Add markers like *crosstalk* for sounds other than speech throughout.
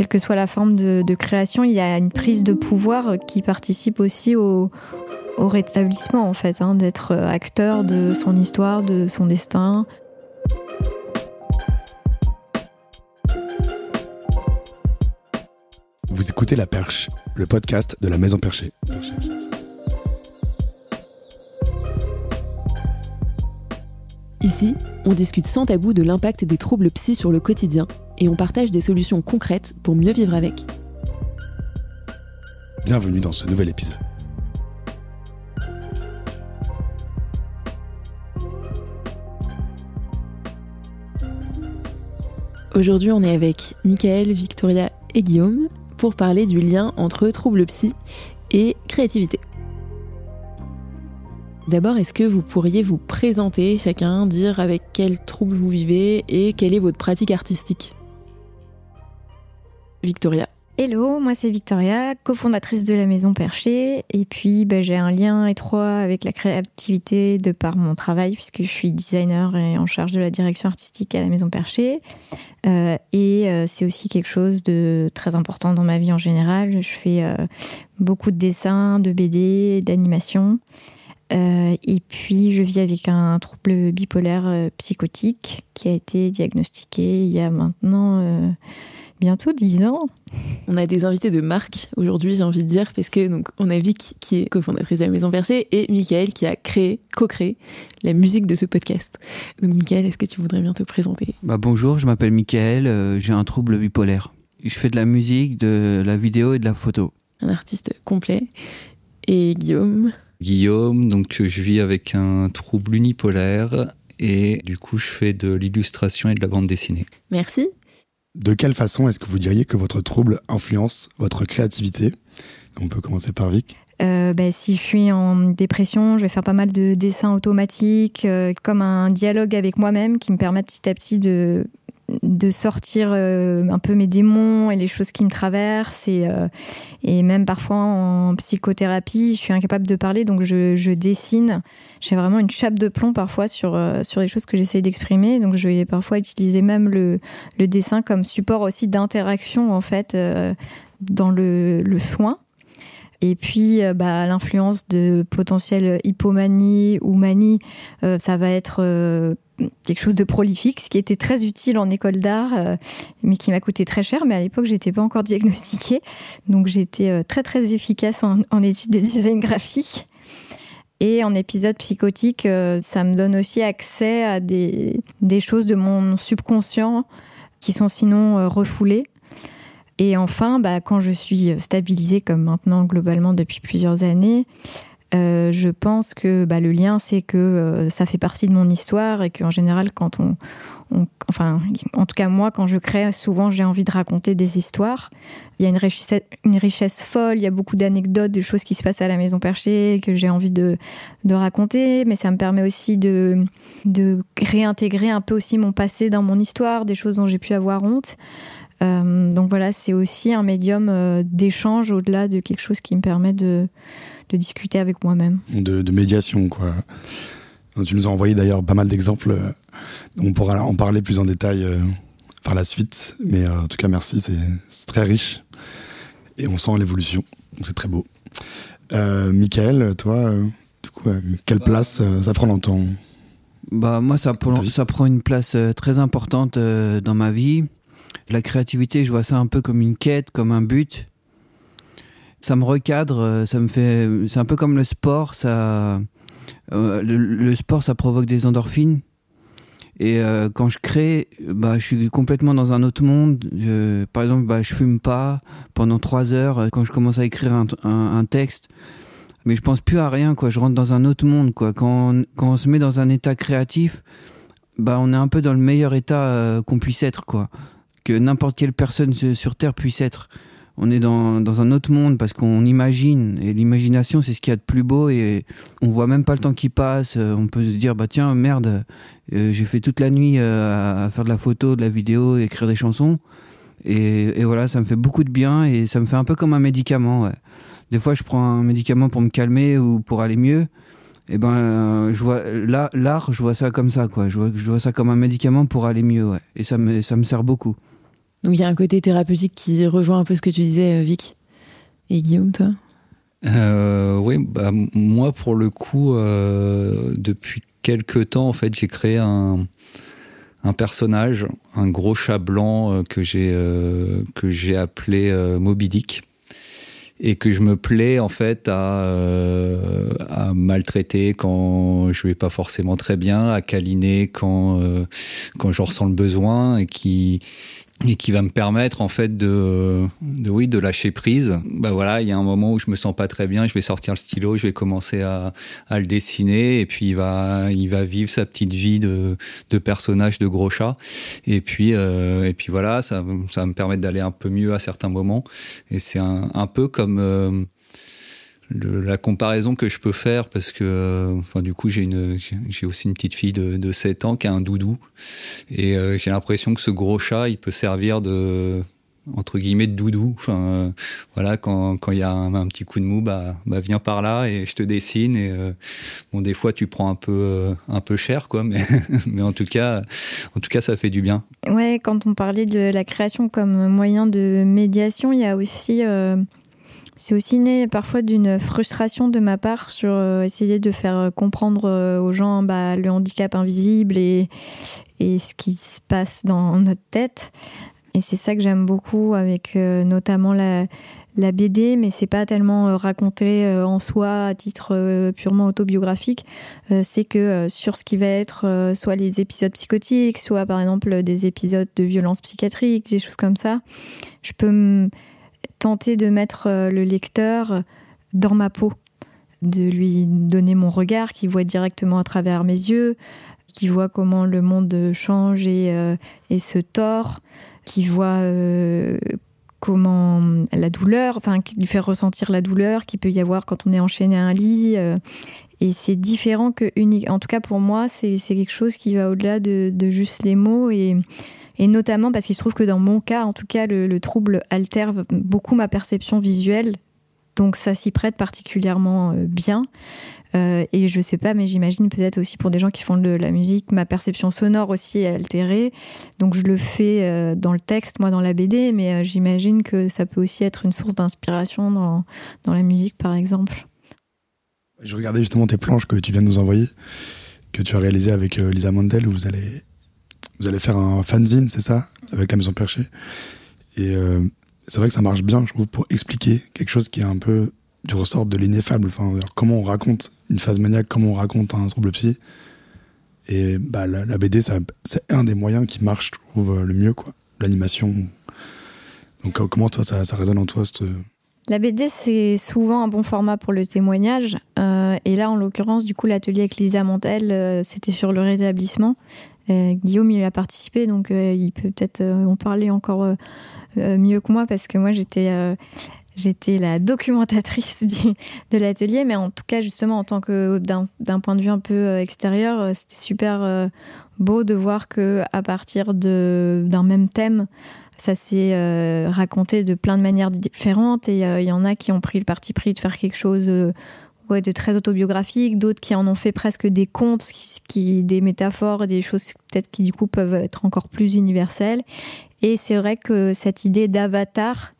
quelle que soit la forme de, création, il y a une prise de pouvoir qui participe aussi au, rétablissement, en fait, hein, d'être acteur de son histoire, de son destin. Vous écoutez La Perche, le podcast de la Maison Perchée. Ici, on discute sans tabou de l'impact des troubles psy sur le quotidien et on partage des solutions concrètes pour mieux vivre avec. Bienvenue dans ce nouvel épisode. Aujourd'hui, on est avec Michael, Victoria et Guillaume pour parler du lien entre troubles psy et créativité. D'abord, est-ce que vous pourriez vous présenter chacun, dire avec quel trouble vous vivez et quelle est votre pratique artistique? Victoria. Hello, moi c'est Victoria, cofondatrice de la Maison Perchée. Et puis bah, j'ai un lien étroit avec la créativité de par mon travail, puisque je suis designer et en charge de la direction artistique à la Maison Perchée. Euh, et euh, c'est aussi quelque chose de très important dans ma vie en général. Je fais euh, beaucoup de dessins, de BD, d'animation. Euh, et puis, je vis avec un trouble bipolaire euh, psychotique qui a été diagnostiqué il y a maintenant euh, bientôt 10 ans. On a des invités de marque aujourd'hui, j'ai envie de dire, parce que donc on a Vic qui est cofondatrice de la Maison Perchée et Michael qui a créé, co-créé la musique de ce podcast. Donc Michael, est-ce que tu voudrais bien te présenter? Bah, Bonjour, je m'appelle Michael, j'ai un trouble bipolaire. Je fais de la musique, de la vidéo et de la photo. Un artiste complet. Et Guillaume? Guillaume, donc je vis avec un trouble unipolaire et du coup je fais de l'illustration et de la bande dessinée. Merci. De quelle façon est-ce que vous diriez que votre trouble influence votre créativité? On peut commencer par Vic. Euh, bah, si je suis en dépression, je vais faire pas mal de dessins automatiques, euh, comme un dialogue avec moi-même qui me permet petit à petit de de sortir euh, un peu mes démons et les choses qui me traversent et, euh, et même parfois en psychothérapie je suis incapable de parler donc je, je dessine. J'ai vraiment une chape de plomb parfois sur euh, sur les choses que j'essaie d'exprimer donc je vais parfois utiliser même le, le dessin comme support aussi d'interaction en fait dans le, le soin et puis, bah, l'influence de potentielle hypomanie ou manie, ça va être quelque chose de prolifique, ce qui était très utile en école d'art, euh, mais qui m'a coûté très cher. Mais à l'époque, j'étais pas encore diagnostiquée, donc j'étais euh, très très efficace en, en, études de design graphique. Et en épisode psychotique, euh, ça me donne aussi accès à des, des choses de mon subconscient qui sont sinon refoulées. Et enfin, bah, quand je suis stabilisée, comme maintenant globalement depuis plusieurs années, euh, je pense que bah, le lien, c'est que euh, ça fait partie de mon histoire et qu'en général, quand on, enfin, en tout cas moi, quand je crée, souvent j'ai envie de raconter des histoires. Il y a une richesse, folle, il y a beaucoup d'anecdotes, de choses qui se passent à la Maison Perchée que j'ai envie de, raconter, mais ça me permet aussi de réintégrer un peu aussi mon passé dans mon histoire, des choses dont j'ai pu avoir honte. Euh, donc voilà, c'est aussi un médium euh, d'échange au-delà de quelque chose qui me permet de de discuter avec moi-même. De, médiation, quoi. Tu nous as envoyé d'ailleurs pas mal d'exemples. Euh, on pourra en parler plus en détail euh, par la suite. Mais euh, en tout cas, merci, c'est très riche. Et on sent l'évolution. Donc c'est très beau. Euh, Michael, toi, du coup, quelle bah. place ça prend dans ton. Bah, moi, ça, prend, ça prend une place très importante dans ma vie. La créativité, je vois ça un peu comme une quête, comme un but ça me recadre, euh, ça me fait. C'est un peu comme le sport, ça. Euh, le, sport, ça provoque des endorphines. Et euh, quand je crée, bah, je suis complètement dans un autre monde. par exemple, bah, je fume pas pendant trois heures quand je commence à écrire un, texte. Mais je pense plus à rien, quoi. Je rentre dans un autre monde, quoi. Quand on, quand on se met dans un état créatif, bah, on est un peu dans le meilleur état qu'on puisse être, quoi. Que n'importe quelle personne sur Terre puisse être. On est dans, dans un autre monde parce qu'on imagine et l'imagination c'est ce qu'il y a de plus beau et on voit même pas le temps qui passe on peut se dire bah tiens merde euh, j'ai fait toute la nuit euh, à, faire de la photo de la vidéo écrire des chansons et, voilà ça me fait beaucoup de bien et ça me fait un peu comme un médicament des fois je prends un médicament pour me calmer ou pour aller mieux et ben euh, je vois l'art je vois ça comme ça quoi. Je vois, je vois ça comme un médicament pour aller mieux et ça me ça me sert beaucoup Donc il y a un côté thérapeutique qui rejoint un peu ce que tu disais, Vic. Et Guillaume, toi? Oui, bah, moi pour le coup, depuis quelques temps, en fait, j'ai créé un, un personnage, un gros chat blanc euh, que j'ai euh, appelé euh, Moby Dick et que je me plais en fait à, à maltraiter quand je vais pas forcément très bien, à câliner quand quand j'en ressens le besoin et qui et qui va me permettre en fait de, de oui de lâcher prise. Bah voilà, il y a un moment où je me sens pas très bien, je vais sortir le stylo, je vais commencer à, à le dessiner. Et puis il va il va vivre sa petite vie de, de personnage de gros chat. Et puis euh, et puis voilà, ça ça va me permettre d'aller un peu mieux à certains moments. Et c'est un, un peu comme euh, la comparaison que je peux faire, parce que euh, enfin, du coup j'ai une j'ai aussi une petite fille de, de 7 ans qui a un doudou, et euh, j'ai l'impression que ce gros chat, il peut servir de entre guillemets de doudou. Enfin, euh, voilà, quand il y a un, petit coup de mou, bah, bah viens par là et je te dessine. Et bon, des fois tu prends un peu un peu cher, quoi, mais *laughs* mais en tout cas, en tout cas, ça fait du bien. Ouais, quand on parlait de la création comme moyen de médiation, il y a aussi c'est aussi né parfois d'une frustration de ma part sur euh, essayer de faire euh, comprendre euh, aux gens bah, le handicap invisible et, et ce qui se passe dans notre tête. Et c'est ça que j'aime beaucoup avec notamment la, la BD, mais c'est pas tellement raconté en soi à titre purement autobiographique. c'est que sur ce qui va être soit les épisodes psychotiques, soit par exemple des épisodes de violence psychiatrique, des choses comme ça, je peux tenter de mettre euh, le lecteur dans ma peau, de lui donner mon regard qui voit directement à travers mes yeux, qui voit comment le monde change et, euh, se tord, qui voit euh, comment la douleur, enfin, qui lui fait ressentir la douleur qu'il peut y avoir quand on est enchaîné à un lit. et c'est différent que unique. En tout cas, pour moi, c'est quelque chose qui va au-delà de, de, juste les mots et et notamment parce qu'il se trouve que dans mon cas, en tout cas, le, trouble altère beaucoup ma perception visuelle, donc ça s'y prête particulièrement euh, bien. Euh, et je sais pas, mais j'imagine peut-être aussi pour des gens qui font de la musique, ma perception sonore aussi est altérée. Donc je le fais euh, dans le texte, moi dans la BD, mais j'imagine que ça peut aussi être une source d'inspiration dans, dans la musique, par exemple. Je regardais justement tes planches que tu viens de nous envoyer, que tu as réalisées avec Lisa Mandel, où vous allez vous allez faire un fanzine, c'est ça, avec la Maison Perchée. Et euh, c'est vrai que ça marche bien, je trouve, pour expliquer quelque chose qui est un peu du ressort de l'ineffable. Enfin, comment on raconte une phase maniaque, comment on raconte un trouble psy. Et bah, la, BD, c'est un des moyens qui marche, je trouve, le mieux, quoi. L'animation. Donc, comment toi, ça, résonne en toi, cette... La BD, c'est souvent un bon format pour le témoignage. Euh, et là, en l'occurrence, du coup, l'atelier avec Lisa Montel, euh, c'était sur le rétablissement. Euh, Guillaume, il a participé, donc euh, il peut peut-être euh, en parler encore mieux que moi parce que moi, j'étais la documentatrice *laughs* de l'atelier, mais en tout cas, justement, en tant que d'un point de vue un peu extérieur, c'était super beau de voir que à partir d'un même thème, ça s'est raconté de plein de manières différentes. Et il y en a qui ont pris le parti pris de faire quelque chose de très autobiographiques, d'autres qui en ont fait presque des contes, qui, des métaphores, des choses peut-être qui du coup peuvent être encore plus universelles. Et c'est vrai que cette idée d'avatar,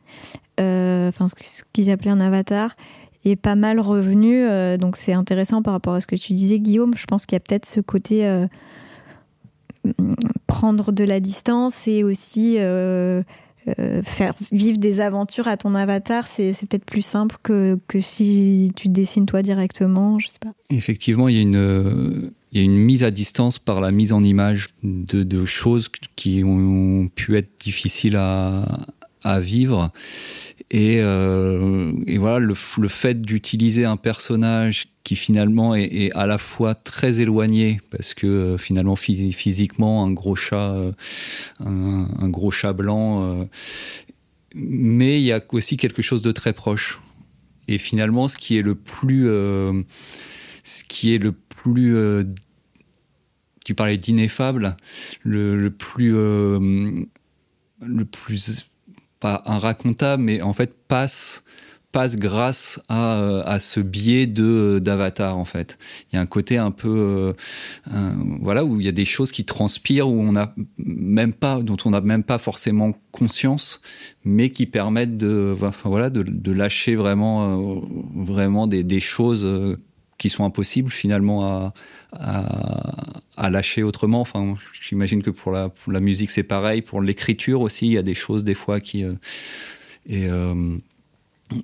euh, enfin ce qu'ils appelaient un avatar, est pas mal revenu. Euh, donc c'est intéressant par rapport à ce que tu disais, Guillaume. Je pense qu'il y a peut-être ce côté euh, prendre de la distance et aussi euh, faire vivre des aventures à ton avatar, c'est peut-être plus simple que, que si tu dessines toi directement, je sais pas. Effectivement, il y a une, il y a une mise à distance par la mise en image de, de choses qui ont pu être difficiles à, à vivre. Et, euh, voilà, le, fait d'utiliser un personnage qui finalement est, à la fois très éloigné parce que euh, finalement physiquement un gros chat, euh, un, gros chat blanc, mais il y a aussi quelque chose de très proche. Et finalement, ce qui est le plus, ce qui est le plus tu parlais d'ineffable, le, le, plus, le plus pas un racontable, mais en fait passe passe grâce à, euh, à ce biais de d'avatar en fait. Il y a un côté un peu euh, voilà où il y a des choses qui transpirent où on a même pas dont on n'a même pas forcément conscience, mais qui permettent de voilà de, de lâcher vraiment euh, vraiment des, des choses qui sont impossibles finalement à, à, lâcher autrement. Enfin, j'imagine que pour la, musique c'est pareil, pour l'écriture aussi, il y a des choses des fois qui et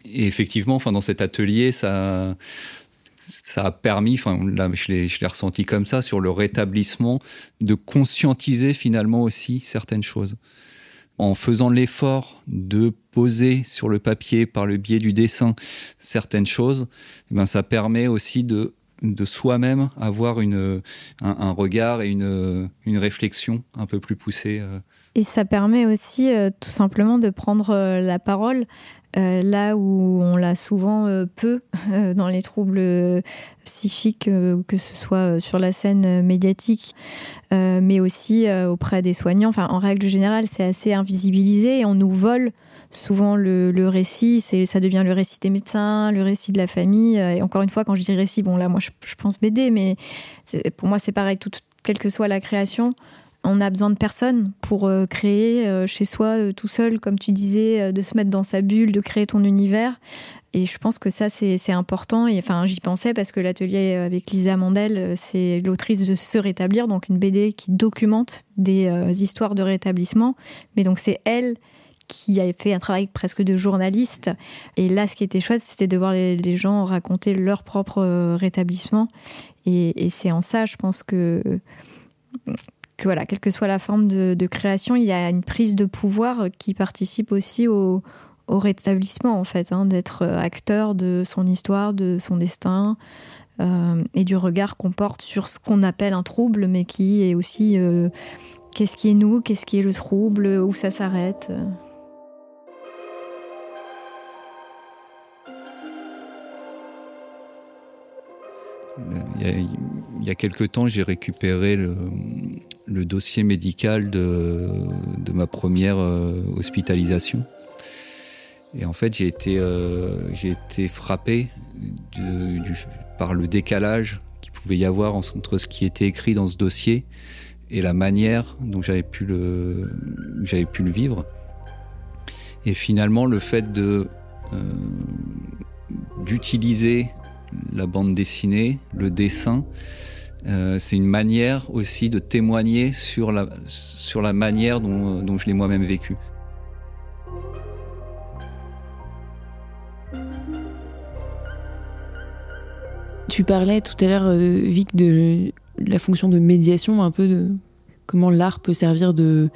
et effectivement, enfin, dans cet atelier, ça, ça a permis, enfin, là, je l'ai ressenti comme ça, sur le rétablissement, de conscientiser finalement aussi certaines choses. En faisant l'effort de poser sur le papier par le biais du dessin certaines choses, eh ben, ça permet aussi de, de soi-même avoir une, un, regard et une, une réflexion un peu plus poussée. Euh. Et ça permet aussi euh, tout simplement de prendre euh, la parole là où on l'a souvent peu *laughs* dans les troubles psychiques, que ce soit sur la scène médiatique, mais aussi auprès des soignants. En règle générale, c'est assez invisibilisé et on nous vole souvent le, récit. C'est, ça devient le récit des médecins, le récit de la famille. Et encore une fois, quand je dis récit, bon là, moi, je, pense BD, mais pour moi, c'est pareil. Quelle que soit la création, on a besoin de personne pour euh, créer euh, chez soi euh, tout seul, comme tu disais, de se mettre dans sa bulle, de créer ton univers. Et je pense que ça, c'est important. Et enfin, j'y pensais parce que l'atelier avec Lisa Mandel, c'est l'autrice de Se rétablir, donc une BD qui documente des histoires de rétablissement. Mais donc, c'est elle qui a fait un travail presque de journaliste. Et là, ce qui était chouette, c'était de voir les, gens raconter leur propre rétablissement. et c'est en ça, je pense que que voilà, quelle que soit la forme de, création, il y a une prise de pouvoir qui participe aussi au, rétablissement, en fait, hein, d'être acteur de son histoire, de son destin, euh, et du regard qu'on porte sur ce qu'on appelle un trouble, mais qui est aussi euh, qu'est-ce qui est nous, qu'est-ce qui est le trouble, où ça s'arrête. Il y, a, il y a quelque temps, j'ai récupéré le, dossier médical de, ma première euh, hospitalisation. Et en fait, j'ai été, euh, frappé par le décalage qu'il pouvait y avoir entre ce qui était écrit dans ce dossier et la manière dont j'avais pu le, vivre. Et finalement, le fait euh, d'utiliser la bande dessinée, le dessin, euh, c'est une manière aussi de témoigner sur la, sur la manière dont, dont je l'ai moi-même vécu. Tu parlais tout à l'heure, euh, Vic, de la fonction de médiation, un peu de comment l'art peut servir de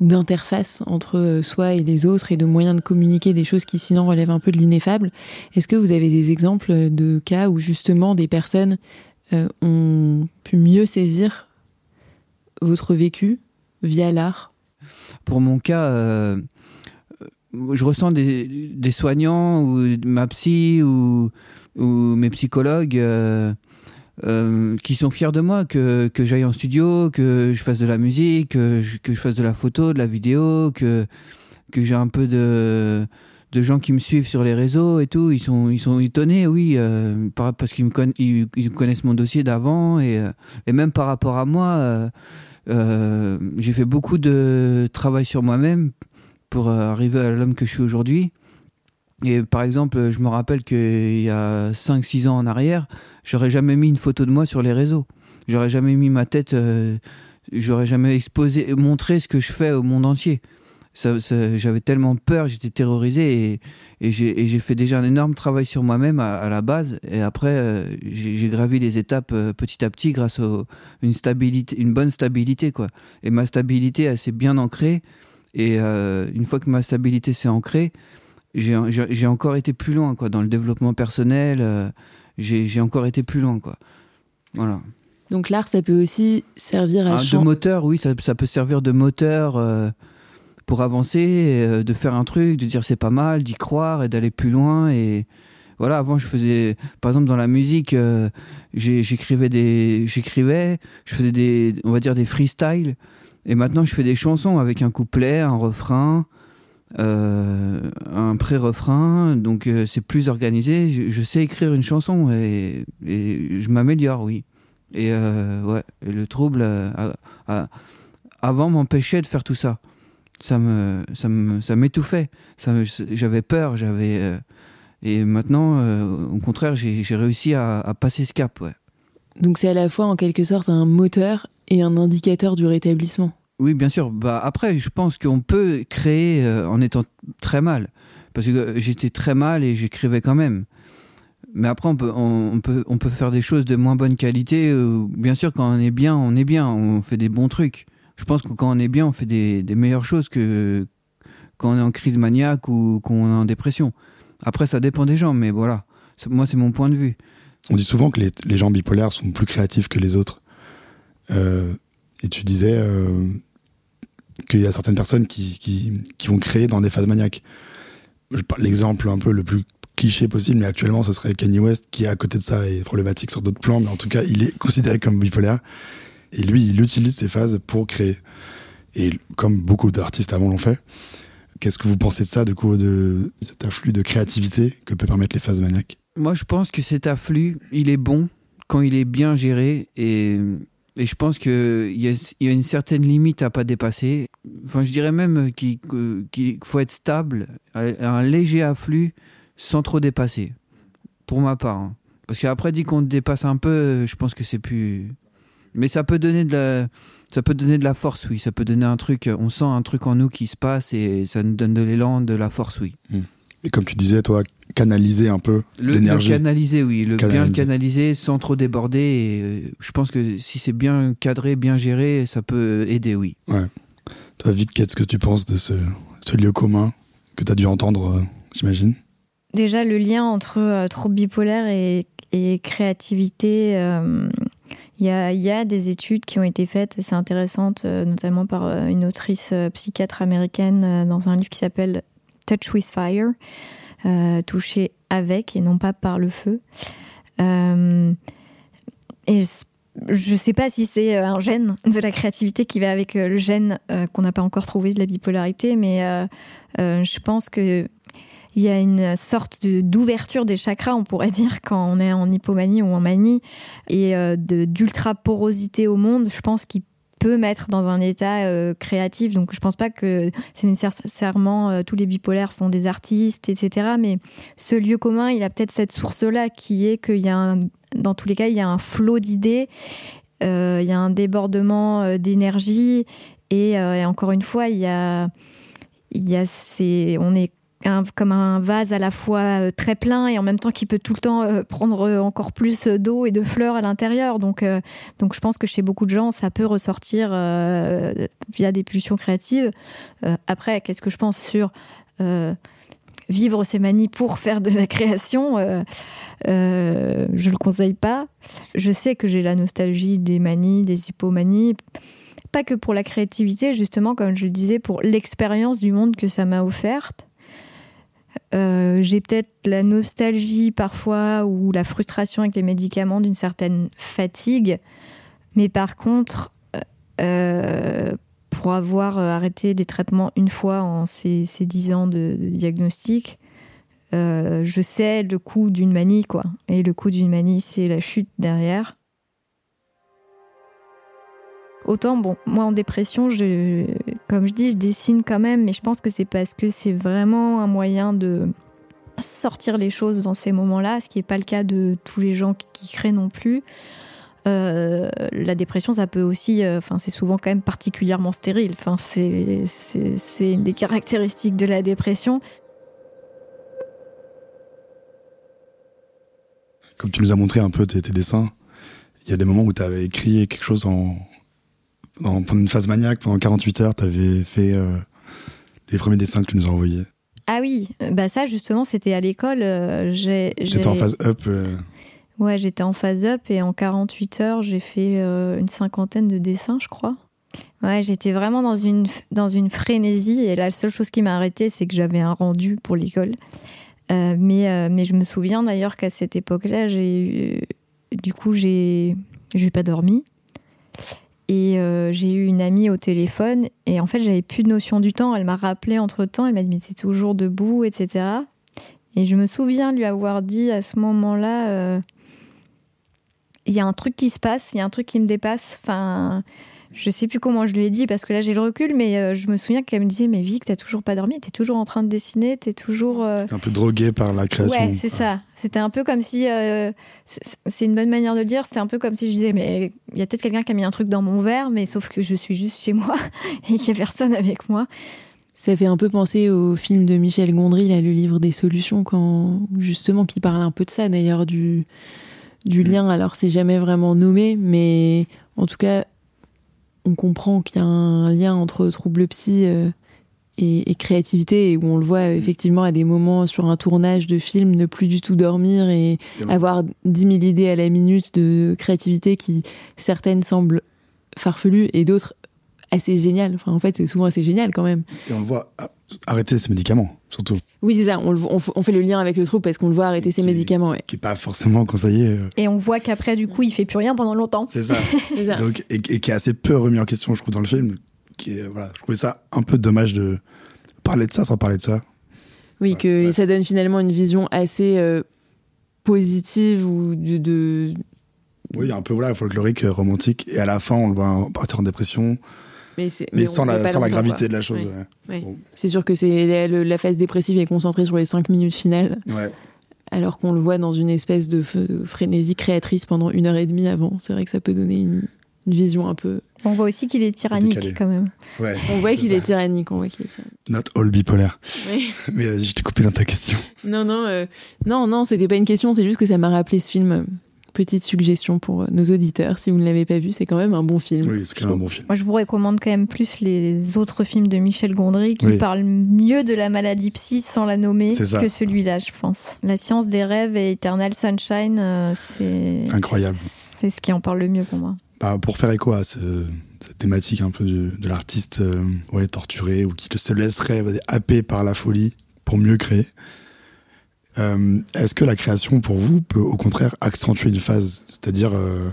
d'interface entre euh, soi et les autres et de moyens de communiquer des choses qui sinon relèvent un peu de l'ineffable. Est-ce que vous avez des exemples de cas où justement des personnes euh, ont pu mieux saisir votre vécu via l'art? Pour mon cas, euh, je ressens des, soignants ou ma psy ou, mes psychologues qui sont fiers de moi, que, que j'aille en studio, que je fasse de la musique, que je, fasse de la photo, de la vidéo, que, que j'ai un peu de de gens qui me suivent sur les réseaux et tout, ils sont, ils sont étonnés, oui, euh, parce qu'ils me connaissent mon dossier d'avant et, euh, et, même par rapport à moi, euh, j'ai fait beaucoup de travail sur moi-même pour arriver à l'homme que je suis aujourd'hui. Et par exemple, je me rappelle qu'il y a 5-6 ans en arrière, j'aurais jamais mis une photo de moi sur les réseaux. J'aurais jamais mis ma tête, j'aurais jamais exposé, montré ce que je fais au monde entier j'avais tellement peur, j'étais terrorisé et, et j'ai fait déjà un énorme travail sur moi-même à, la base. Et après, euh, j'ai gravi les étapes euh, petit à petit grâce à une stabilité, une bonne stabilité quoi. Et ma stabilité, elle s'est bien ancrée. Et euh, une fois que ma stabilité s'est ancrée, j'ai encore été plus loin quoi dans le développement personnel. j'ai encore été plus loin quoi. Voilà. Donc l'art, ça peut aussi servir à... Ah, de moteur, oui, ça, ça, peut servir de moteur pour avancer, euh, de faire un truc, de dire c'est pas mal, d'y croire et d'aller plus loin. Et voilà, avant je faisais, par exemple dans la musique, euh, j'écrivais des, j'écrivais, je faisais des, on va dire des freestyles. Et maintenant je fais des chansons avec un couplet, un refrain, euh, un, pré-refrain, donc c'est plus organisé. Je, sais écrire une chanson et, je m'améliore, oui. Et ouais, le trouble avant m'empêchait de faire tout ça. Ça me, ça me, ça m'étouffait. j'avais peur, j'avais. et maintenant, au contraire, j'ai, réussi à, à, passer ce cap, ouais. Donc c'est à la fois en quelque sorte un moteur et un indicateur du rétablissement. Oui, bien sûr. Bah après, je pense qu'on peut créer euh, en étant très mal, parce que j'étais très mal et j'écrivais quand même. Mais après, on peut, faire des choses de moins bonne qualité. Euh, bien sûr, quand on est bien, on est bien, on fait des bons trucs. Je pense que quand on est bien, on fait des, meilleures choses que quand on est en crise maniaque ou qu'on est en dépression. Après, ça dépend des gens, mais voilà. Moi, c'est mon point de vue. On dit souvent que les, gens bipolaires sont plus créatifs que les autres. Euh, et tu disais qu'il y a certaines personnes qui, qui, vont créer dans des phases maniaques. L'exemple un peu le plus cliché possible, mais actuellement, ce serait Kanye West, qui à côté de ça est problématique sur d'autres plans, mais en tout cas, il est considéré comme bipolaire. Et lui, il utilise ces phases pour créer. Et comme beaucoup d'artistes avant l'ont fait, qu'est-ce que vous pensez de ça, du coup, de cet afflux de créativité que peut permettre les phases maniaques? Moi, je pense que cet afflux, il est bon quand il est bien géré et, et je pense qu'il y, a une certaine limite à pas dépasser. Enfin, je dirais même qu'il faut être stable, un léger afflux sans trop dépasser, pour ma part. Hein. Parce qu'après, dit qu'on dépasse un peu, je pense que c'est plus. Mais ça peut donner de la, ça peut donner de la force, oui. Ça peut donner un truc. On sent un truc en nous qui se passe et ça nous donne de l'élan, de la force, oui. Hmm. Et comme tu disais, toi, canaliser un peu l'énergie. Le canaliser, oui. Le bien le canaliser sans trop déborder. Et euh, je pense que si c'est bien cadré, bien géré, ça peut aider, oui. Ouais. Toi, Vic, qu'est-ce que tu penses de ce, ce lieu commun que tu as dû entendre, euh, j'imagine? Déjà, le lien entre euh, trouble bipolaire et, et créativité. Il y, a, y, a, des études qui ont été faites, c'est intéressante, notamment par une autrice psychiatre américaine dans un livre qui s'appelle Touch with Fire, euh, toucher avec et non pas par le feu. Euh, et je ne sais pas si c'est euh, un gène de la créativité qui va avec le gène qu'on n'a pas encore trouvé de la bipolarité, mais je pense que il y a une sorte d'ouverture des chakras, on pourrait dire, quand on est en hypomanie ou en manie, et d'ultra porosité au monde. Je pense qu'il peut mettre dans un état euh, créatif. Donc je pense pas que c'est nécessairement euh, tous les bipolaires sont des artistes, etc. Mais ce lieu commun, il a peut-être cette source-là qui est qu'il y a un, dans tous les cas, il y a un flot d'idées, euh, il y a un débordement d'énergie et, encore une fois, il y a, il y a ces, on est comme un vase à la fois euh, très plein et en même temps qui peut tout le temps euh, prendre euh, encore plus d'eau et de fleurs à l'intérieur. Donc, donc je pense que chez beaucoup de gens, ça peut ressortir via des pulsions créatives. après, qu'est-ce que je pense sur vivre ces manies pour faire de la création, euh, euh, je le conseille pas. Je sais que j'ai la nostalgie des manies, des hypomanies, pas que pour la créativité, justement, comme je le disais, pour l'expérience du monde que ça m'a offerte. Euh, j'ai peut-être la nostalgie parfois ou la frustration avec les médicaments d'une certaine fatigue. Mais par contre, euh, pour avoir arrêté les traitements une fois en ces, dix ans de, diagnostic, euh, je sais le coût d'une manie, quoi. Et le coût d'une manie, c'est la chute derrière. Autant, bon, moi en dépression, je, comme je dis, je dessine quand même, mais je pense que c'est parce que c'est vraiment un moyen de sortir les choses dans ces moments-là, ce qui n'est pas le cas de tous les gens qui créent non plus. Euh, la dépression, ça peut aussi, euh, enfin, c'est souvent quand même particulièrement stérile. Enfin, c'est une des caractéristiques de la dépression. Comme tu nous as montré un peu tes, tes dessins, il y a des moments où tu avais écrit quelque chose en, pendant une phase maniaque, pendant 48 heures, tu avais fait euh, les premiers dessins que tu nous as envoyés. Ah oui, bah ça justement, c'était à l'école. Euh, J'étais en phase up. Euh. Ouais, j'étais en phase up et en 48 heures, j'ai fait une cinquantaine de dessins, je crois. Ouais, j'étais vraiment dans une, dans une frénésie et la seule chose qui m'a arrêtée, c'est que j'avais un rendu pour l'école. mais, mais je me souviens d'ailleurs qu'à cette époque-là, j'ai du coup, j'ai pas dormi. Et euh, j'ai eu une amie au téléphone et en fait j'avais plus de notion du temps. Elle m'a rappelé entre temps, elle m'a dit mais c'est toujours debout, etc. Et je me souviens lui avoir dit à ce moment-là, euh, il y a un truc qui se passe, il y a un truc qui me dépasse. Enfin, je sais plus comment je lui ai dit parce que là j'ai le recul, mais euh, je me souviens qu'elle me disait mais Vic, t'as toujours pas dormi, t'es toujours en train de dessiner, t'es toujours. Euh... un peu drogué par la création. Ouais, c'est ça. C'était un peu comme si, euh, c'est une bonne manière de le dire. C'était un peu comme si je disais mais il y a peut-être quelqu'un qui a mis un truc dans mon verre, mais sauf que je suis juste chez moi *laughs* et qu'il y a personne avec moi. Ça fait un peu penser au film de Michel Gondry, là, le livre des solutions, quand justement qui parle un peu de ça d'ailleurs du du lien. Alors c'est jamais vraiment nommé, mais en tout cas on comprend qu'il y a un lien entre trouble psy euh, et, et, créativité, et où on le voit euh, effectivement à des moments sur un tournage de film, ne plus du tout dormir et, et avoir 10 000 idées à la minute de créativité qui, certaines semblent farfelues et d'autres assez géniales. Enfin, en fait, c'est souvent assez génial quand même. Et on le voit arrêter ses médicaments, surtout. Oui, c'est ça. On, on, on, fait le lien avec le trouble parce qu'on le voit arrêter ses médicaments. Ouais. Qui n'est pas forcément conseillé. Euh... Et on voit qu'après, du coup, il fait plus rien pendant longtemps. C'est ça. *laughs* ça. Donc, et, et, qui est assez peu remis en question, je trouve, dans le film. Qui est, voilà, je trouvais ça un peu dommage de parler de ça sans parler de ça. Oui, ouais, que ouais. ça donne finalement une vision assez euh, positive ou de, de... Oui, un peu voilà, folklorique, romantique. Et à la fin, on le voit partir en dépression. Mais, mais, mais sans, la, sans la, gravité quoi. de la chose. Ouais. Ouais. Bon. C'est sûr que c'est la, la, phase dépressive est concentrée sur les 5 minutes finales. Alors qu'on le voit dans une espèce de, de, frénésie créatrice pendant une heure et demie avant. C'est vrai que ça peut donner une, une vision un peu. On voit aussi qu'il est tyrannique Décalé. quand même. Ouais, on voit qu'il est tyrannique. On voit qu'il est tyrannique. Not all bipolaire. *laughs* Mais vas-y, je t'ai coupé dans ta question. Non, non, euh, non, non, c'était pas une question. C'est juste que ça m'a rappelé ce film petite suggestion pour nos auditeurs. Si vous ne l'avez pas vu, c'est quand même un bon film. Oui, c'est quand même un bon film. Moi, je vous recommande quand même plus les autres films de Michel Gondry qui oui. parlent mieux de la maladie psy sans la nommer que celui-là, je pense. La science des rêves et Eternal Sunshine, euh, c'est incroyable. C'est ce qui en parle le mieux pour moi. Bah, pour faire écho à ce, cette thématique un peu de, de l'artiste euh, ouais, torturé ou qui se laisserait happer par la folie pour mieux créer. Euh, Est-ce que la création, pour vous, peut au contraire accentuer une phase? C'est-à-dire euh,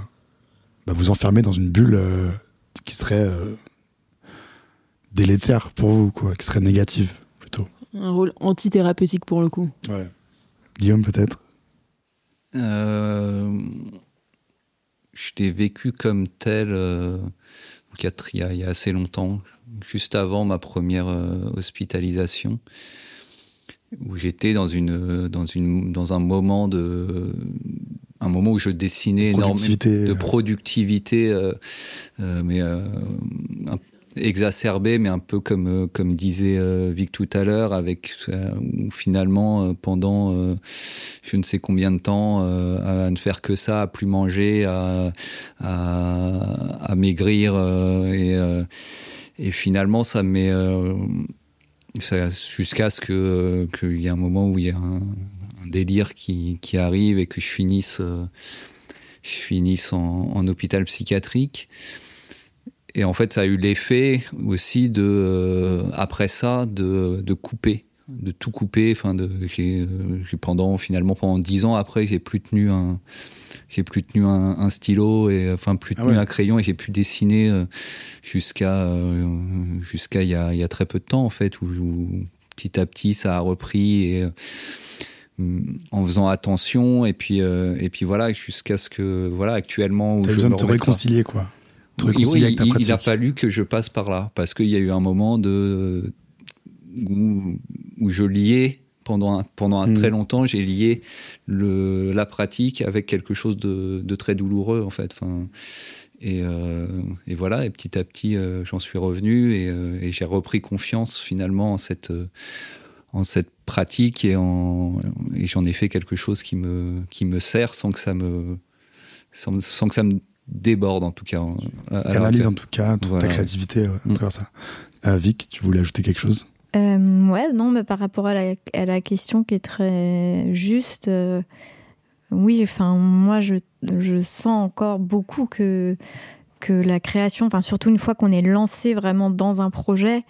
bah, vous enfermer dans une bulle euh, qui serait euh, délétère pour vous, quoi, qui serait négative plutôt Un rôle antithérapeutique pour le coup. Ouais. Guillaume, peut-être? Euh, Je l'ai vécu comme tel il y, a, il y a assez longtemps, juste avant ma première hospitalisation où j'étais dans une dans une dans un moment de un moment où je dessinais énormément de productivité euh, euh, mais euh, un, exacerbée mais un peu comme comme disait Vic tout à l'heure avec où finalement pendant je ne sais combien de temps à ne faire que ça à plus manger à à, à maigrir et et finalement ça m'est jusqu'à ce qu'il y ait un moment où il y a un, un délire qui, qui, arrive et que je finisse euh, je finisse en, en, hôpital psychiatrique. Et en fait ça a eu l'effet aussi de euh, après ça de, de couper de tout couper enfin de j'ai pendant finalement pendant dix ans après j'ai plus tenu un j'ai plus tenu un, un, stylo et enfin plus tenu ah ouais. un crayon et j'ai pu dessiner euh, jusqu'à euh, jusqu'à il y a, y a très peu de temps en fait où, où, petit à petit ça a repris et euh, en faisant attention et puis euh, et puis voilà jusqu'à ce que voilà actuellement où je besoin de te réconcilier quoi. Te réconcilier oui, il, il a fallu que je passe par là parce qu'il y a eu un moment de où, où je liais pendant un, pendant un mmh. très longtemps, j'ai lié le, la pratique avec quelque chose de, de très douloureux en fait. Enfin, et, euh, et, voilà, et petit à petit, euh, j'en suis revenu et, euh, et j'ai repris confiance finalement en cette, en cette pratique et, en, et j'en ai fait quelque chose qui me, qui me sert sans que ça me, sans, sans que ça me déborde en tout cas. Canalise en tout cas toute voilà. ta créativité à travers ça. Vic, tu voulais ajouter quelque chose? Euh, ouais, non, mais par rapport à la, question qui est très juste, euh, oui, enfin, moi, je, je sens encore beaucoup que, que la création, enfin, surtout une fois qu'on est lancé vraiment dans un projet,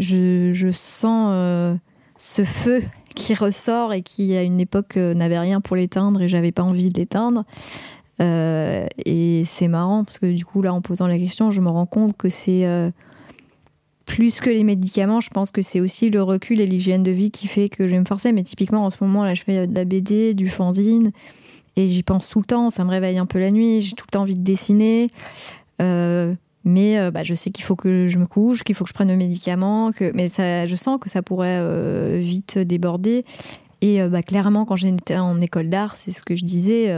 je, je sens euh, ce feu *laughs* qui ressort et qui, à une époque, n'avait rien pour l'éteindre et j'avais pas envie de l'éteindre. et c'est marrant parce que du coup, là, en posant la question, je me rends compte que c'est plus que les médicaments, je pense que c'est aussi le recul et l'hygiène de vie qui fait que je vais me forcer. Mais typiquement, en ce moment, là, je fais de la BD, du fanzine, et j'y pense tout le temps. Ça me réveille un peu la nuit. J'ai tout le temps envie de dessiner. Euh, mais euh, bah, je sais qu'il faut que je me couche, qu'il faut que je prenne le médicament. Que... Mais ça, je sens que ça pourrait euh, vite déborder. Et bah, clairement, quand j'étais en école d'art, c'est ce que je disais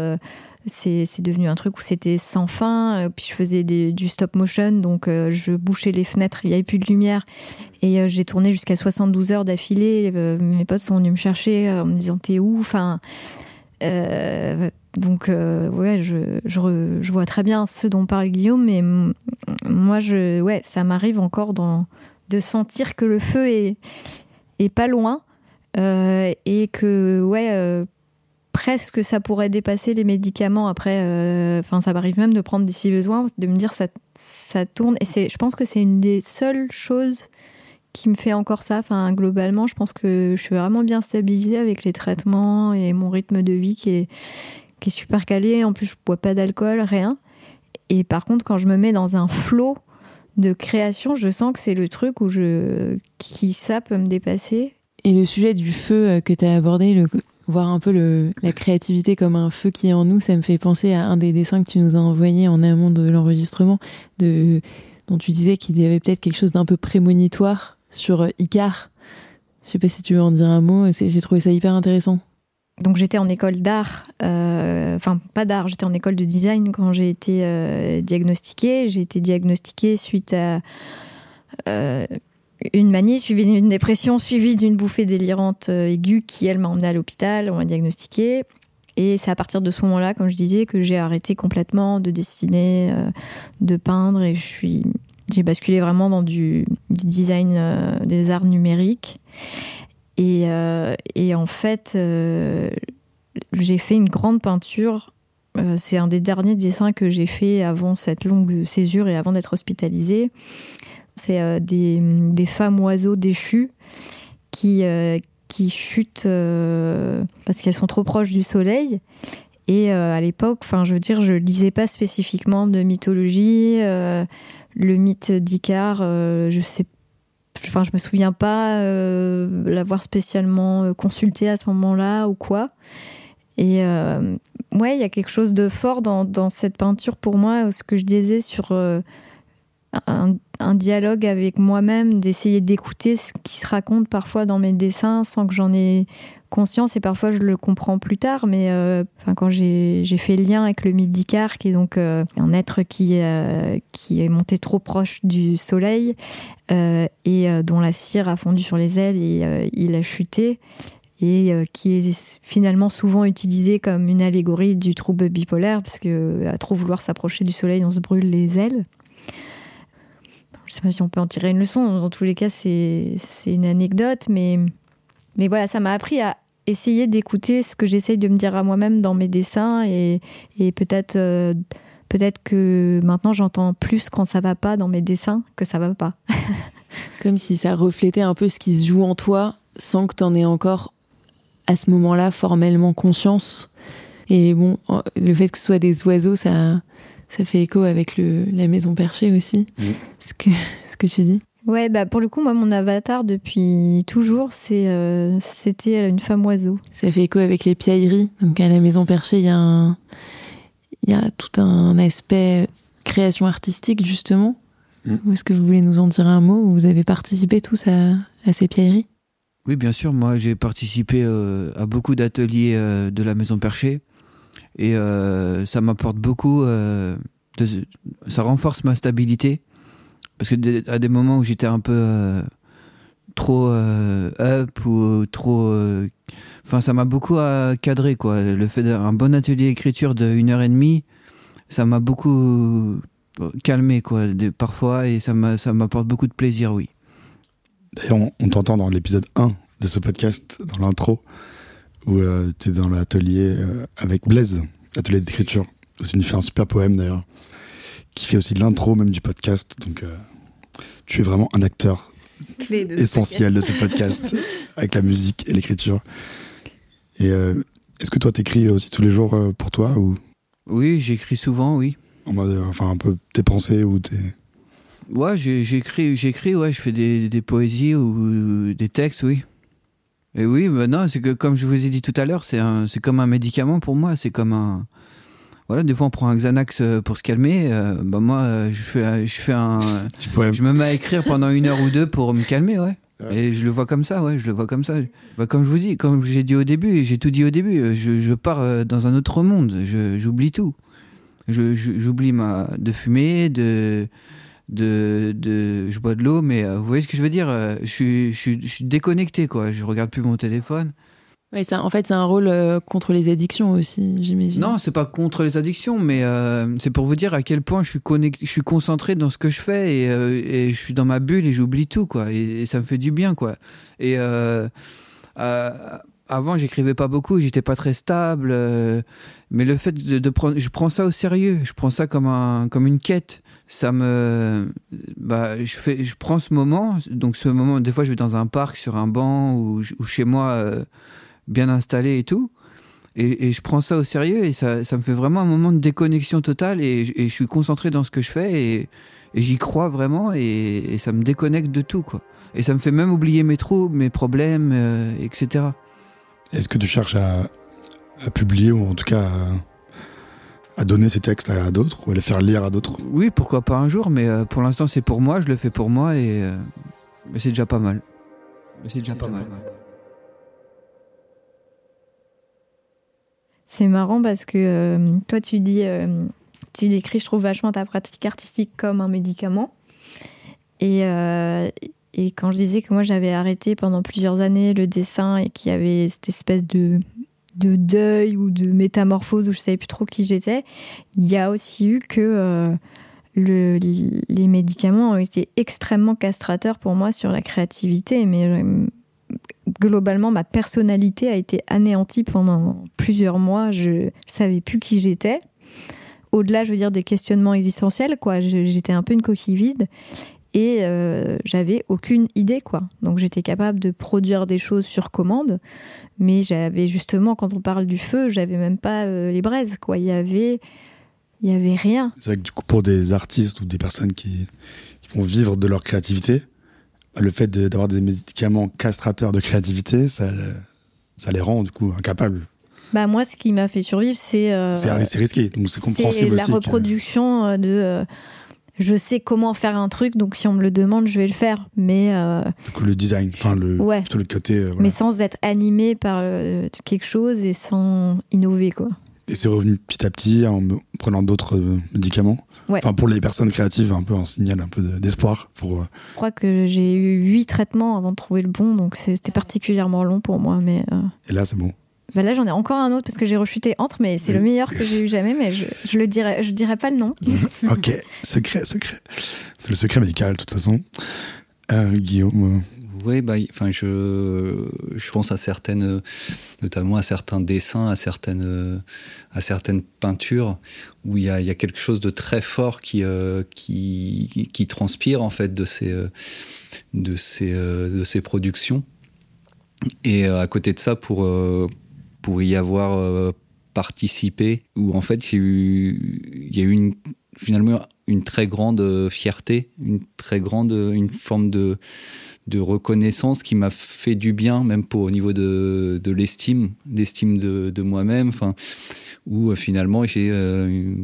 c'est devenu un truc où c'était sans fin. Euh, puis je faisais du stop motion, donc euh, je bouchais les fenêtres, il n'y avait plus de lumière. Et euh, j'ai tourné jusqu'à 72 heures d'affilée. mes potes sont venus me chercher en me disant T'es où? Enfin. donc, ouais, je, je, vois très bien ce dont parle Guillaume, mais moi, je, ouais, ça m'arrive encore de sentir que le feu est, est pas loin. et que ouais presque ça pourrait dépasser les médicaments après. Euh, enfin, ça m'arrive même de prendre des si besoins, de me dire ça, ça tourne. Et c'est, je pense que c'est une des seules choses qui me fait encore ça. Enfin, globalement, je pense que je suis vraiment bien stabilisée avec les traitements et mon rythme de vie qui est, qui est super calé. En plus, je bois pas d'alcool, rien. Et par contre, quand je me mets dans un flot de création, je sens que c'est le truc où je, qui ça peut me dépasser. Et le sujet du feu euh, que tu as abordé, le, voir un peu la créativité comme un feu qui est en nous, ça me fait penser à un des dessins que tu nous as envoyé en amont de l'enregistrement, de, dont tu disais qu'il y avait peut-être quelque chose d'un peu prémonitoire sur euh, Icar. Je sais pas si tu veux en dire un mot, j'ai trouvé ça hyper intéressant. Donc j'étais en école d'art, euh, enfin pas d'art, j'étais en école de design quand j'ai été euh, diagnostiquée. J'ai été diagnostiquée suite à une manie suivie d'une dépression, suivie d'une bouffée délirante euh, aiguë qui, elle, m'a emmenée à l'hôpital, on m'a diagnostiqué. Et c'est à partir de ce moment-là, comme je disais, que j'ai arrêté complètement de dessiner, euh, de peindre, et j'ai basculé vraiment dans du, design euh, des arts numériques. Et, et en fait, j'ai fait une grande peinture. c'est un des derniers dessins que j'ai fait avant cette longue césure et avant d'être hospitalisée. C'est euh, des, des, femmes oiseaux déchues qui, euh, qui chutent euh, parce qu'elles sont trop proches du soleil. Et à l'époque, enfin, je veux dire, je lisais pas spécifiquement de mythologie. le mythe d'Icare, je sais enfin je me souviens pas l'avoir spécialement consulté à ce moment-là ou quoi et ouais il y a quelque chose de fort dans, dans, cette peinture pour moi ce que je disais sur un, dialogue avec moi-même, d'essayer d'écouter ce qui se raconte parfois dans mes dessins sans que j'en ai conscience et parfois je le comprends plus tard mais euh, quand j'ai fait lien avec le d'Icare qui est donc euh, un être qui euh, qui est monté trop proche du soleil et dont la cire a fondu sur les ailes et il a chuté et qui est finalement souvent utilisé comme une allégorie du trouble bipolaire parce que à trop vouloir s'approcher du soleil on se brûle les ailes je sais pas si on peut en tirer une leçon. Dans tous les cas, c'est une anecdote, mais, mais voilà, ça m'a appris à essayer d'écouter ce que j'essaye de me dire à moi-même dans mes dessins et, et peut-être euh, peut-être que maintenant j'entends plus quand ça va pas dans mes dessins que ça va pas. *laughs* Comme si ça reflétait un peu ce qui se joue en toi sans que tu en aies encore à ce moment-là formellement conscience. Et bon, le fait que ce soit des oiseaux, ça, ça fait écho avec le, la maison perchée aussi, ce, que, *laughs* ce que tu dis. Ouais, bah pour le coup, moi, mon avatar depuis toujours, c'est euh, c'était une femme oiseau. Ça fait écho avec les piailleries. Donc à la maison perchée, il y a un, il y a tout un aspect création artistique justement. Mm. Est-ce que vous voulez nous en dire un mot? Vous avez participé tous à, à ces piailleries? Oui, bien sûr. Moi, j'ai participé euh, à beaucoup d'ateliers euh, de la maison perchée. Et euh, ça m'apporte beaucoup. Euh, ça renforce ma stabilité. Parce que à des moments où j'étais un peu euh, trop up ou trop. Enfin, ça m'a beaucoup cadré, quoi. Le fait d'un bon atelier d'écriture de une heure et demie, ça m'a beaucoup calmé, quoi, parfois, et ça m'apporte beaucoup de plaisir, oui. D'ailleurs, on, t'entend dans l'épisode 1 de ce podcast, dans l'intro, où tu es dans l'atelier avec Blaise, atelier d'écriture. Tu nous fais un super poème d'ailleurs, qui fait aussi l'intro même du podcast. Donc euh, tu es vraiment un acteur essentiel de ce podcast, *laughs* avec la musique et l'écriture. Et euh, est-ce que toi t'écris aussi tous les jours euh, pour toi ou? Oui, j'écris souvent, oui. En mode, enfin, un peu tes pensées ou tes. Ouais, j'écris, j'écris, ouais, je fais des, des, poésies ou des textes, oui. Et oui, non, c'est que comme je vous ai dit tout à l'heure, c'est c'est comme un médicament pour moi, c'est comme un voilà, des fois on prend un Xanax euh, pour se calmer. Euh, bah moi, euh, je fais, je fais un, *laughs* je me mets à écrire pendant une heure ou deux pour me calmer, ouais. Et je le vois comme ça, ouais, je le vois comme ça. Bah, comme je vous dis, comme j'ai dit au début, j'ai tout dit au début, je, je pars dans un autre monde, j'oublie tout. J'oublie ma de fumer, de de, de je bois de l'eau, mais vous voyez ce que je veux dire je, suis, je, suis, je suis déconnecté, quoi. Je regarde plus mon téléphone. Ouais, ça, en fait, c'est un rôle euh, contre les addictions aussi, j'imagine. Non, c'est pas contre les addictions, mais euh, c'est pour vous dire à quel point je suis connecté, je suis concentré dans ce que je fais et, euh, et je suis dans ma bulle et j'oublie tout, quoi. Et, ça me fait du bien, quoi. Et avant, j'écrivais pas beaucoup, j'étais pas très stable, mais le fait de, de, prendre, je prends ça au sérieux, je prends ça comme un, comme une quête. Ça me, bah, je fais, je prends ce moment, donc ce moment, des fois, je vais dans un parc sur un banc ou, ou chez moi bien installé et tout. Et, je prends ça au sérieux et ça, ça, me fait vraiment un moment de déconnexion totale et, je suis concentré dans ce que je fais et, j'y crois vraiment et, ça me déconnecte de tout quoi. Et ça me fait même oublier mes troubles, mes problèmes, euh, etc. Est-ce que tu cherches à, publier ou en tout cas à, donner ces textes à, d'autres ou à les faire lire à d'autres? Oui, pourquoi pas un jour, mais euh, pour l'instant c'est pour moi, je le fais pour moi et euh, c'est déjà pas mal. C'est déjà pas mal. C'est marrant parce que euh, toi, tu dis, euh, tu décris, je trouve vachement ta pratique artistique comme un médicament. Et, euh, et quand je disais que moi, j'avais arrêté pendant plusieurs années le dessin et qu'il y avait cette espèce de, de deuil ou de métamorphose où je savais plus trop qui j'étais, il y a aussi eu que le, les médicaments ont été extrêmement castrateurs pour moi sur la créativité. Mais globalement, ma personnalité a été anéantie pendant plusieurs mois. Je savais plus qui j'étais. Au-delà, je veux dire, des questionnements existentiels, quoi. J'étais un peu une coquille vide et euh, j'avais aucune idée, quoi. Donc j'étais capable de produire des choses sur commande, mais j'avais justement, quand on parle du feu, j'avais même pas euh, les braises, quoi. Il y avait, il y avait rien. C'est vrai que du coup, pour des artistes ou des personnes qui, qui vont vivre de leur créativité, le fait d'avoir des médicaments castrateurs de créativité, ça, ça les rend du coup incapables. Bah moi, ce qui m'a fait survivre, c'est euh, c'est risqué, donc c'est compréhensible aussi. la reproduction de je sais comment faire un truc, donc si on me le demande, je vais le faire. Mais du coup, le design, enfin le ouais. le côté. Mais sans être animé par quelque chose et sans innover quoi. Et c'est revenu petit à petit en prenant d'autres médicaments. Enfin, pour les personnes créatives, un peu un signal un peu d'espoir. Pour... Euh, Je crois que j'ai eu huit traitements avant de trouver le bon, donc c'était particulièrement long pour moi. Mais euh, Et là, c'est bon. Bah là, j'en ai encore un autre parce que j'ai rechuté entre, mais c'est le meilleur que j'ai eu jamais, mais je, je le dirai, je dirai pas le nom. *laughs* ok, secret, secret. C'est le secret médical, de toute façon. Euh, Guillaume, oui, bah, enfin, je, je pense à certaines, notamment à certains dessins, à certaines, à certaines peintures où il y a, il y a quelque chose de très fort qui, euh, qui, qui, transpire en fait de ces, de ces, de ces productions. Et euh, à côté de ça, pour, euh, pour y avoir participé, où en fait il y a eu, une, finalement une très grande fierté, une très grande, une forme de reconnaissance qui m'a fait du bien, même pour au niveau de, l'estime, l'estime de, de moi-même, enfin, où euh, finalement j'ai euh,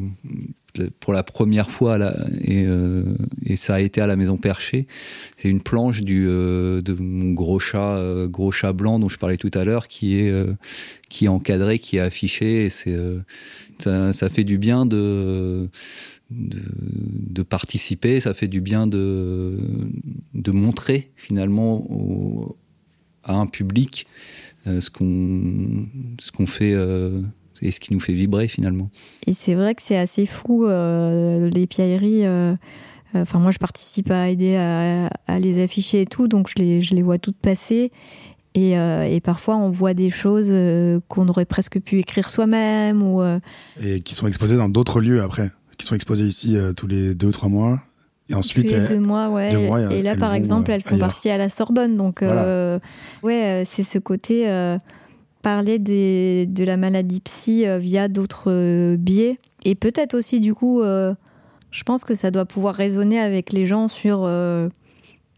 pour la première fois euh, et, ça a été à la Maison Perchée, c'est une planche du de mon gros chat, gros chat blanc dont je parlais tout à l'heure, qui est qui est encadré, qui est affiché, et c'est ça, fait du bien de de, participer, ça fait du bien de, de montrer finalement à un public euh, ce qu'on ce qu'on fait euh, et ce qui nous fait vibrer finalement. Et c'est vrai que c'est assez fou euh, les pierreries. Enfin, moi, je participe à aider à, les afficher et tout, donc je les, je les vois toutes passer. Et, et, parfois, on voit des choses qu'on aurait presque pu écrire soi-même. ou Et qui sont exposées dans d'autres lieux après qui sont exposées ici euh, tous les deux ou trois mois. Et ensuite, tous les deux mois, ouais. et là, par exemple, euh, elles sont parties à la Sorbonne. Donc, euh, ouais, c'est ce côté parler de la maladie psy via d'autres biais. et peut-être aussi, du coup, je pense que ça doit pouvoir résonner avec les gens sur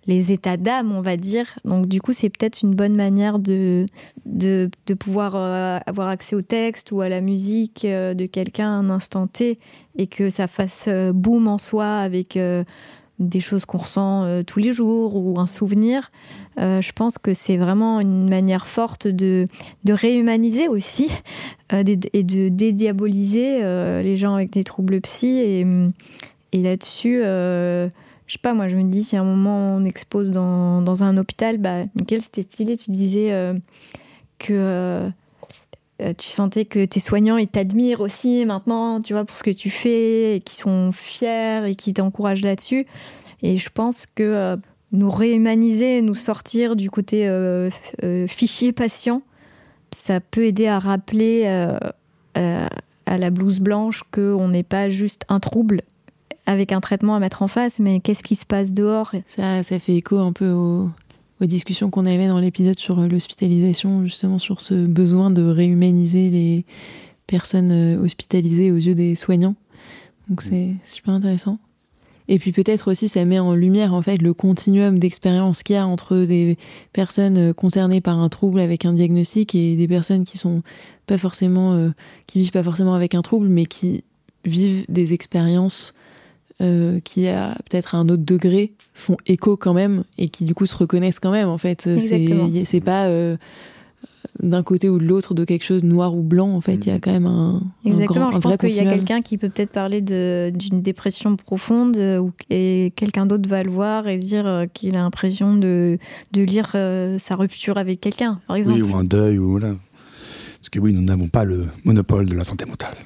les états d'âme, on va dire. Donc du coup, c'est peut-être une bonne manière de, de, pouvoir euh, avoir accès au texte ou à la musique euh, de quelqu'un à un instant T et que ça fasse euh, boom en soi avec des choses qu'on ressent tous les jours ou un souvenir. Je pense que c'est vraiment une manière forte de, de réhumaniser aussi et de dédiaboliser les gens avec des troubles psy. Et, là-dessus je sais pas, moi je me dis si à un moment on expose dans, dans un hôpital, bah nickel, c'était stylé, tu disais euh, que euh, euh, tu sentais que tes soignants ils t'admirent aussi maintenant, tu vois, pour ce que tu fais, et qui sont fiers et qui t'encouragent là-dessus. Et je pense que nous réhumaniser, nous sortir du côté fichier patient, ça peut aider à rappeler à la blouse blanche qu'on n'est pas juste un trouble avec un traitement à mettre en face, mais qu'est-ce qui se passe dehors? Ça, ça fait écho un peu aux, discussions qu'on avait dans l'épisode sur l'hospitalisation, justement sur ce besoin de réhumaniser les personnes euh, hospitalisées aux yeux des soignants. Donc c'est super intéressant. Et puis peut-être aussi ça met en lumière en fait le continuum d'expérience qu'il y a entre des personnes euh, concernées par un trouble avec un diagnostic et des personnes qui sont pas forcément euh, qui vivent pas forcément avec un trouble mais qui vivent des expériences euh, qui à peut-être un autre degré font écho quand même et qui du coup se reconnaissent quand même en fait. C'est pas euh, d'un côté ou de l'autre de quelque chose noir ou blanc en fait il y a quand même un exactement je pense qu'il y a quelqu'un qui peut peut-être parler d'une dépression profonde euh, et quelqu'un d'autre va le voir et dire qu'il a l'impression de, de lire sa rupture avec quelqu'un par exemple oui ou un deuil ou voilà parce que oui nous n'avons pas le monopole de la santé mentale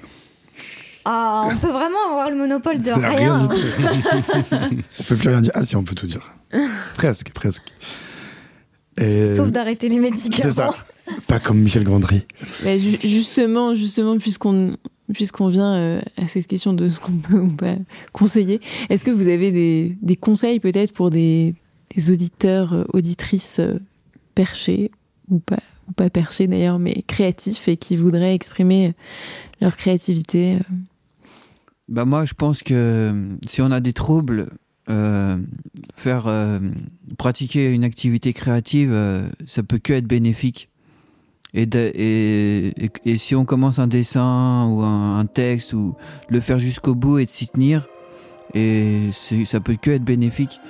ah, on peut vraiment avoir le monopole de *laughs* rien. *laughs* on peut plus rien dire. Ah si, on peut tout dire. *laughs* presque, presque. Sauf d'arrêter les médicaments. C'est ça. Pas comme Michel Gondry. Mais justement, justement, puisqu'on puisqu'on vient euh, à cette question de ce qu'on peut ou pas conseiller, est-ce que vous avez des, des conseils peut-être pour des, des, auditeurs, euh, auditrices euh, perchés ou pas, ou pas perchés d'ailleurs, mais créatifs et qui voudraient exprimer leur créativité bah moi, je pense que si on a des troubles, euh, faire euh, pratiquer une activité créative, euh, ça peut que être bénéfique. Et, et, et, si on commence un dessin ou un, texte ou le faire jusqu'au bout et de s'y tenir, et ça peut que être bénéfique.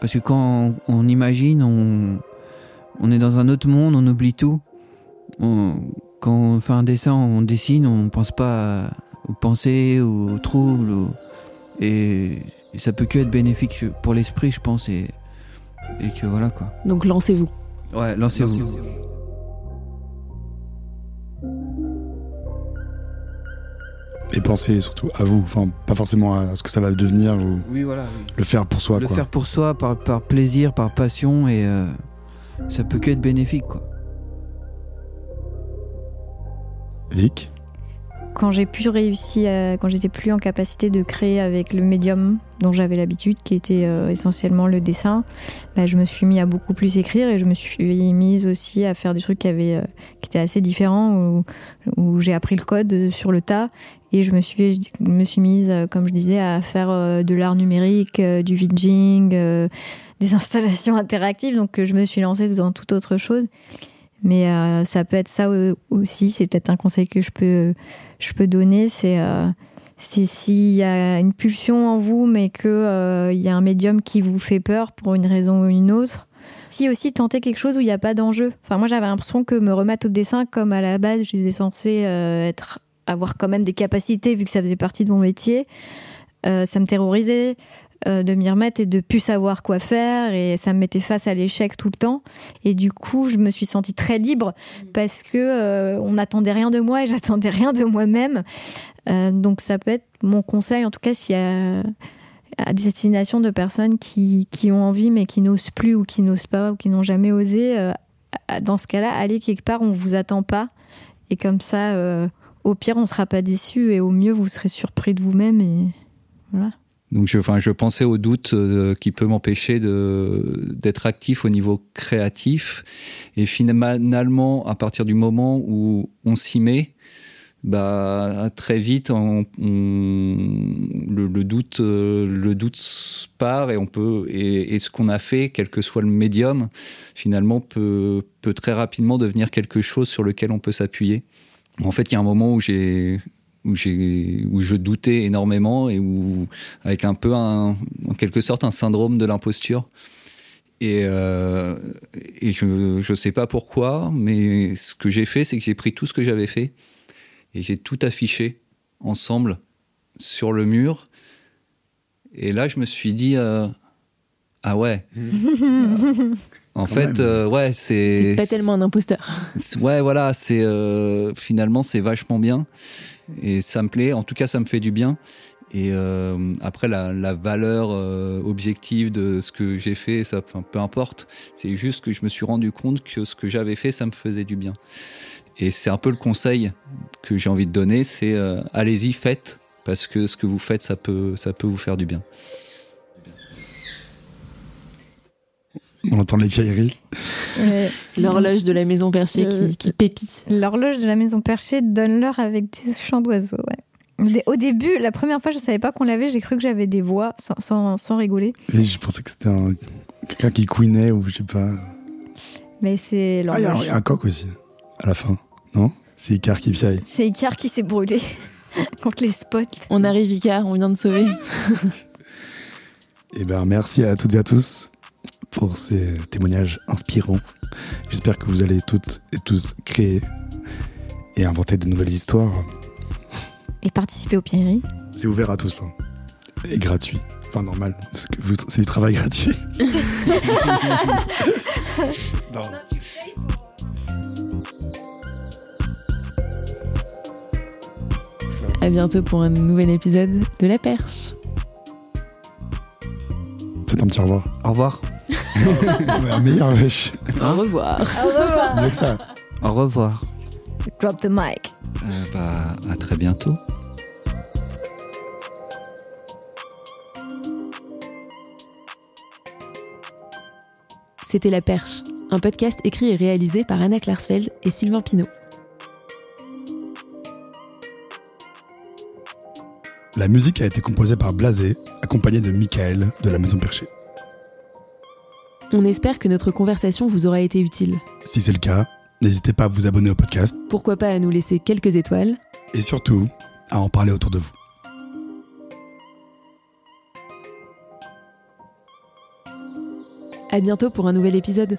Parce que quand on, imagine, on, on est dans un autre monde, on oublie tout. quand on fait un dessin, on dessine, on pense pas aux pensées, aux troubles. Et, ça peut que être bénéfique pour l'esprit, je pense. Et, et que voilà quoi. Donc lancez-vous. Ouais, lancez-vous. et pensez surtout à vous, enfin pas forcément à ce que ça va devenir ou oui, voilà, le faire pour soi. Le faire pour soi, par, par plaisir, par passion et euh, ça peut que être bénéfique quoi. Vic quand j'ai pu réussir, quand j'étais plus en capacité de créer avec le médium dont j'avais l'habitude, qui était euh, essentiellement le dessin, bah, je me suis mis à beaucoup plus écrire et je me suis mise aussi à faire des trucs qui, avaient, euh, qui étaient assez différents, où, j'ai appris le code sur le tas et je me suis, je me suis mise, euh, comme je disais, à faire de l'art numérique, du vidging, des *laughs* installations interactives. Donc je me suis lancée dans toute autre chose. Mais ça peut être ça aussi, c'est peut-être un conseil que je peux je peux donner, c'est euh, s'il y a une pulsion en vous, mais qu'il euh, y a un médium qui vous fait peur pour une raison ou une autre. Si aussi tenter quelque chose où il n'y a pas d'enjeu. Enfin, moi, j'avais l'impression que me remettre au dessin, comme à la base, j'étais censée euh, être, avoir quand même des capacités, vu que ça faisait partie de mon métier. Euh, ça me terrorisait. Euh, de m'y remettre et de plus savoir quoi faire et ça me mettait face à l'échec tout le temps. Et du coup je me suis sentie très libre parce que euh, on n'attendait rien de moi et *laughs* j'attendais rien de moi-même. Euh, donc ça peut être mon conseil en tout cas s'il y a à destination de personnes qui, qui ont envie mais qui n'osent plus ou qui n'osent pas ou qui n'ont jamais osé dans ce cas-là allez quelque part on vous attend pas. Et comme ça au pire on sera pas déçu et au mieux vous serez surpris de vous-même et voilà donc je, pensais au doute euh, qui peut m'empêcher d'être actif au niveau créatif. Et finalement, à partir du moment où on s'y met, bah très vite on, le, doute euh, le doute part et ce qu'on a fait quel que soit le médium finalement peut très rapidement devenir quelque chose sur lequel on peut s'appuyer en fait il y a un moment où j'ai où j'ai où je doutais énormément et où avec un peu un, en quelque sorte un syndrome de l'imposture et, euh, et je je sais pas pourquoi mais ce que j'ai fait c'est que j'ai pris tout ce que j'avais fait et j'ai tout affiché ensemble sur le mur. Et là, je me suis dit, euh, ah ouais. *laughs* en fait, euh, ouais, c'est. pas tellement un imposteur. Ouais, voilà, c'est euh, finalement c'est vachement bien et ça me plaît. En tout cas, ça me fait du bien. Et après, la, la valeur objective de ce que j'ai fait, ça, peu importe. C'est juste que je me suis rendu compte que ce que j'avais fait, ça me faisait du bien. Et c'est un peu le conseil que j'ai envie de donner, c'est euh, allez-y, faites, parce que ce que vous faites, ça peut, ça peut vous faire du bien. On entend les vieilleries. L'horloge de la maison perchée qui, qui pépite. L'horloge de la maison perchée donne l'heure avec des chants d'oiseaux. Au début, la première fois, je savais pas qu'on l'avait. J'ai cru que j'avais des voix, sans, sans, rigoler. Et je pensais que c'était quelqu'un qui couinait ou je sais pas. Mais c'est l'horloge. Ah, il y, a un coq aussi, à la fin. Non? C'est Icar qui piaille. C'est Icar qui s'est brûlé *laughs* contre les spots. On arrive, Icar, on vient de sauver. Eh bien, merci à toutes et à tous pour ces témoignages inspirants. J'espère que vous allez toutes et tous créer et inventer de nouvelles histoires. Et participer au Pierreries. C'est ouvert à tous. Hein. Et gratuit. Enfin, normal, parce que c'est du travail gratuit. *laughs* non. À bientôt pour un nouvel épisode de La Perche. Faites un petit au revoir. Au revoir. *laughs* meilleur. Au revoir. Au revoir. ça. Au revoir. Drop the mic. Euh, bah, à très bientôt. C'était La Perche, un podcast écrit et réalisé par Anna Klarsfeld et Sylvain Pinault. La musique a été composée par Blasé, accompagné de Michael de la Maison Perchée. On espère que notre conversation vous aura été utile. Si c'est le cas, n'hésitez pas à vous abonner au podcast. Pourquoi pas à nous laisser quelques étoiles. Et surtout, à en parler autour de vous. À bientôt pour un nouvel épisode.